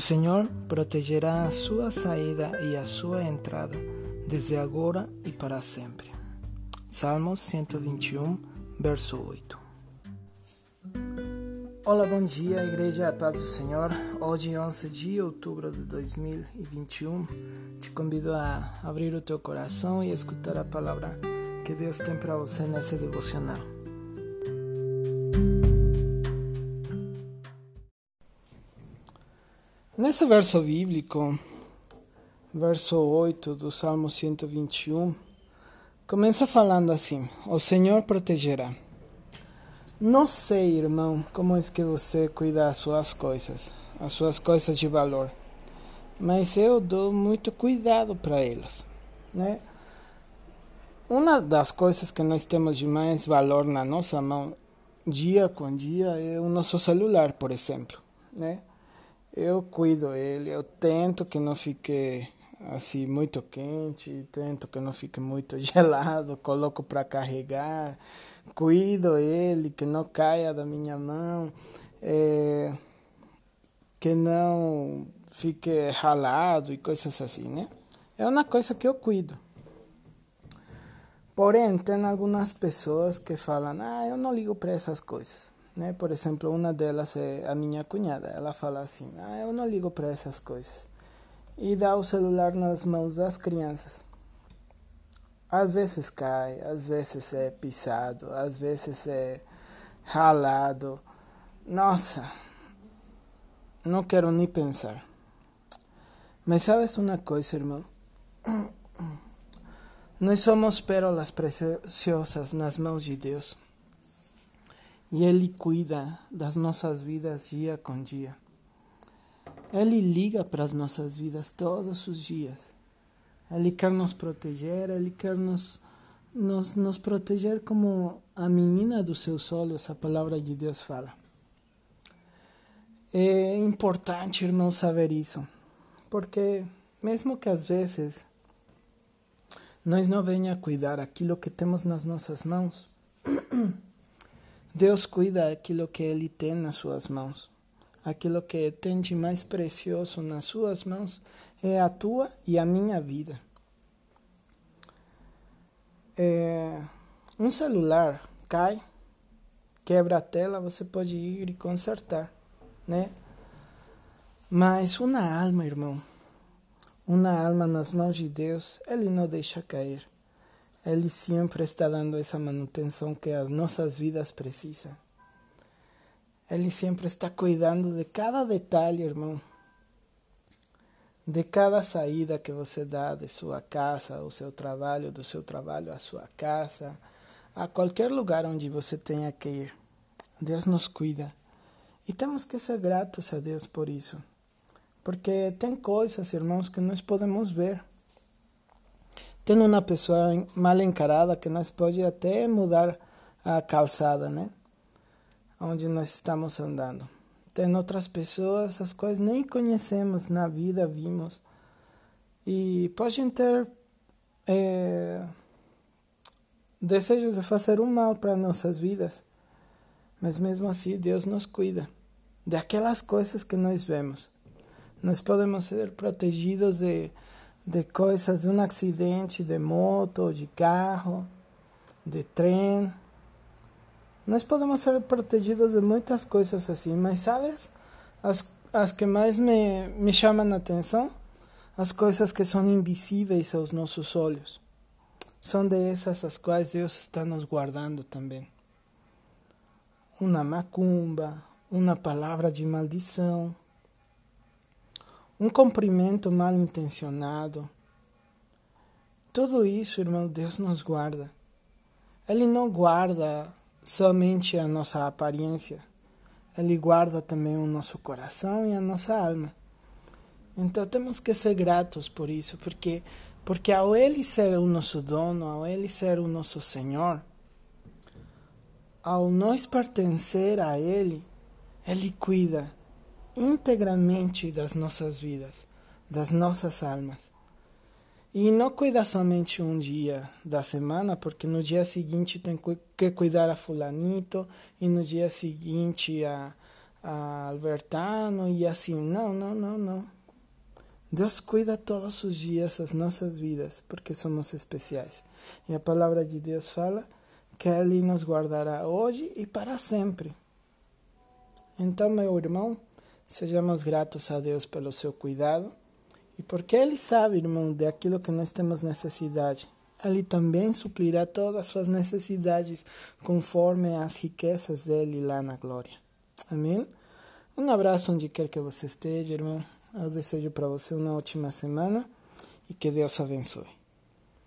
Senhor protegerá a sua saída e a sua entrada, desde agora e para sempre. Salmos 121, verso 8. Olá, bom dia, Igreja Paz do Senhor. Hoje, 11 de outubro de 2021, te convido a abrir o teu coração e escutar a palavra que Deus tem para você nesse devocional. Nesse verso bíblico, verso 8 do Salmo 121, começa falando assim: O Senhor protegerá. Não sei, irmão, como é que você cuida das suas coisas, as suas coisas de valor, mas eu dou muito cuidado para elas, né? Uma das coisas que nós temos de mais valor na nossa mão, dia com dia, é o nosso celular, por exemplo, né? Eu cuido ele, eu tento que não fique assim muito quente, tento que não fique muito gelado, coloco para carregar, cuido ele, que não caia da minha mão, é, que não fique ralado e coisas assim, né? É uma coisa que eu cuido. Porém, tem algumas pessoas que falam, ah, eu não ligo para essas coisas. Né? Por exemplo, uma delas é a minha cunhada. Ela fala assim: ah, eu não ligo para essas coisas. E dá o celular nas mãos das crianças. Às vezes cai, às vezes é pisado, às vezes é ralado. Nossa, não quero nem pensar. Mas sabes uma coisa, irmão? Nós somos pérolas preciosas nas mãos de Deus. E Ele cuida das nossas vidas dia com dia. Ele liga para as nossas vidas todos os dias. Ele quer nos proteger, Ele quer nos, nos, nos proteger como a menina dos seus olhos, a palavra de Deus fala. É importante, irmão, saber isso, porque mesmo que às vezes nós não venha cuidar aquilo que temos nas nossas mãos, Deus cuida aquilo que Ele tem nas suas mãos. Aquilo que tem de mais precioso nas suas mãos é a tua e a minha vida. É, um celular cai, quebra a tela, você pode ir e consertar, né? Mas uma alma, irmão, uma alma nas mãos de Deus, Ele não deixa cair. Ele sempre está dando essa manutenção que as nossas vidas precisam. Ele sempre está cuidando de cada detalhe, irmão. De cada saída que você dá de sua casa ao seu trabalho, do seu trabalho à sua casa, a qualquer lugar onde você tenha que ir. Deus nos cuida. E temos que ser gratos a Deus por isso. Porque tem coisas, irmãos, que nós podemos ver tendo uma pessoa mal encarada que nós pode até mudar a calçada, né? Onde nós estamos andando. Tem outras pessoas as quais nem conhecemos na vida, vimos. E podem ter é, desejos de fazer um mal para nossas vidas. Mas mesmo assim, Deus nos cuida daquelas coisas que nós vemos. Nós podemos ser protegidos de de coisas, de um acidente de moto, de carro, de trem. Nós podemos ser protegidos de muitas coisas assim, mas sabes? As, as que mais me, me chamam a atenção, as coisas que são invisíveis aos nossos olhos. São dessas as quais Deus está nos guardando também. Uma macumba, uma palavra de maldição, um cumprimento mal intencionado. Tudo isso, irmão, Deus nos guarda. Ele não guarda somente a nossa aparência, ele guarda também o nosso coração e a nossa alma. Então temos que ser gratos por isso, porque porque ao ele ser o nosso dono, ao ele ser o nosso Senhor, ao nós pertencer a ele, ele cuida integramente das nossas vidas, das nossas almas. E não cuida somente um dia da semana, porque no dia seguinte tem que cuidar a fulanito, e no dia seguinte a, Albertano e assim. Não, não, não, não. Deus cuida todos os dias as nossas vidas, porque somos especiais. E a palavra de Deus fala que Ele nos guardará hoje e para sempre. Então, meu irmão, sejamos gratos a Deus pelo seu cuidado e porque Ele sabe, irmão, de aquilo que nós temos necessidade. Ele também suprirá todas as suas necessidades conforme as riquezas dele lá na glória. Amém? Um abraço onde quer que você esteja, irmão. Eu desejo para você uma ótima semana e que Deus abençoe.